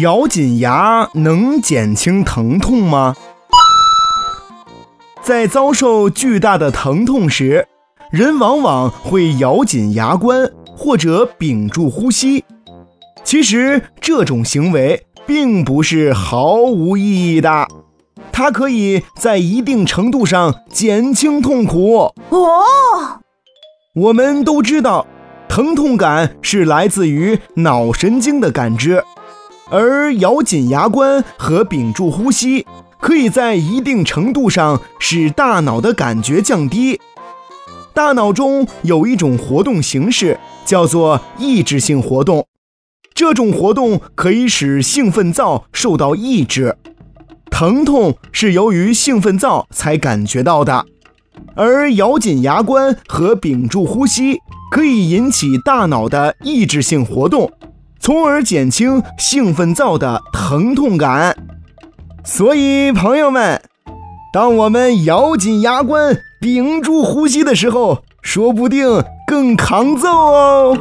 咬紧牙能减轻疼痛吗？在遭受巨大的疼痛时，人往往会咬紧牙关或者屏住呼吸。其实这种行为并不是毫无意义的，它可以在一定程度上减轻痛苦。哦，我们都知道，疼痛感是来自于脑神经的感知，而咬紧牙关和屏住呼吸，可以在一定程度上使大脑的感觉降低。大脑中有一种活动形式叫做抑制性活动。这种活动可以使兴奋灶受到抑制，疼痛是由于兴奋灶才感觉到的，而咬紧牙关和屏住呼吸可以引起大脑的抑制性活动，从而减轻兴奋灶的疼痛感。所以，朋友们，当我们咬紧牙关、屏住呼吸的时候，说不定更抗揍哦。